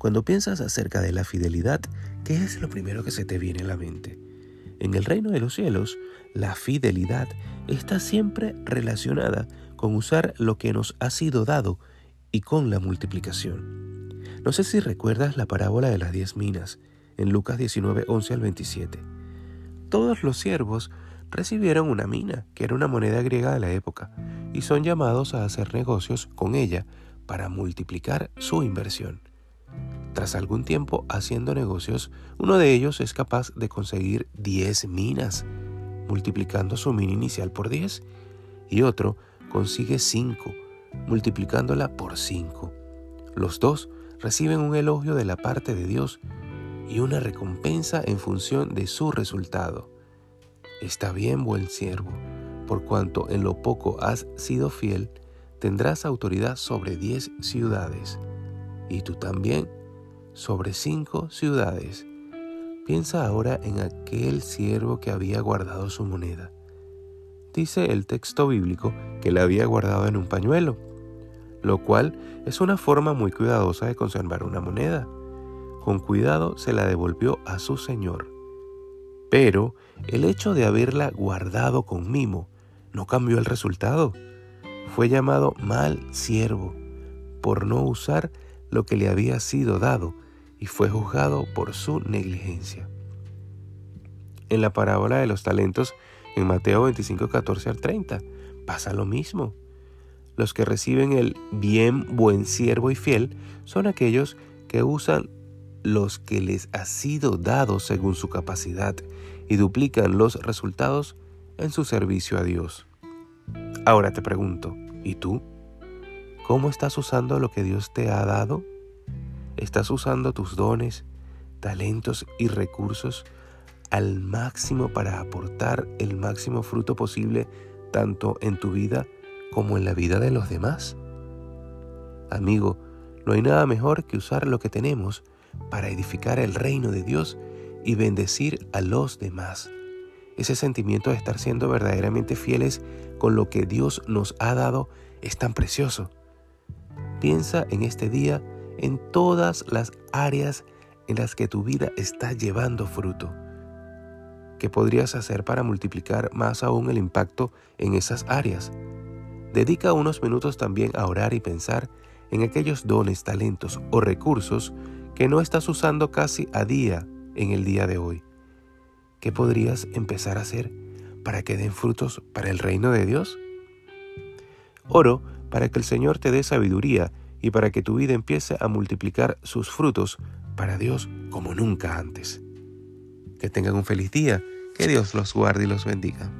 Cuando piensas acerca de la fidelidad, ¿qué es lo primero que se te viene a la mente? En el reino de los cielos, la fidelidad está siempre relacionada con usar lo que nos ha sido dado y con la multiplicación. No sé si recuerdas la parábola de las diez minas en Lucas 19, 11 al 27. Todos los siervos recibieron una mina, que era una moneda griega de la época, y son llamados a hacer negocios con ella para multiplicar su inversión. Tras algún tiempo haciendo negocios, uno de ellos es capaz de conseguir 10 minas, multiplicando su mina inicial por 10, y otro consigue 5, multiplicándola por 5. Los dos reciben un elogio de la parte de Dios y una recompensa en función de su resultado. Está bien, buen siervo, por cuanto en lo poco has sido fiel, tendrás autoridad sobre diez ciudades, y tú también sobre cinco ciudades. Piensa ahora en aquel siervo que había guardado su moneda. Dice el texto bíblico que la había guardado en un pañuelo, lo cual es una forma muy cuidadosa de conservar una moneda. Con cuidado se la devolvió a su señor. Pero el hecho de haberla guardado con mimo no cambió el resultado. Fue llamado mal siervo por no usar lo que le había sido dado y fue juzgado por su negligencia. En la parábola de los talentos, en Mateo 25, 14 al 30, pasa lo mismo. Los que reciben el bien, buen siervo y fiel son aquellos que usan los que les ha sido dado según su capacidad y duplican los resultados en su servicio a Dios. Ahora te pregunto, ¿y tú? ¿Cómo estás usando lo que Dios te ha dado? ¿Estás usando tus dones, talentos y recursos al máximo para aportar el máximo fruto posible tanto en tu vida como en la vida de los demás? Amigo, no hay nada mejor que usar lo que tenemos para edificar el reino de Dios y bendecir a los demás. Ese sentimiento de estar siendo verdaderamente fieles con lo que Dios nos ha dado es tan precioso. Piensa en este día en todas las áreas en las que tu vida está llevando fruto. ¿Qué podrías hacer para multiplicar más aún el impacto en esas áreas? Dedica unos minutos también a orar y pensar en aquellos dones, talentos o recursos que no estás usando casi a día en el día de hoy. ¿Qué podrías empezar a hacer para que den frutos para el reino de Dios? Oro para que el Señor te dé sabiduría y para que tu vida empiece a multiplicar sus frutos para Dios como nunca antes. Que tengan un feliz día, que Dios los guarde y los bendiga.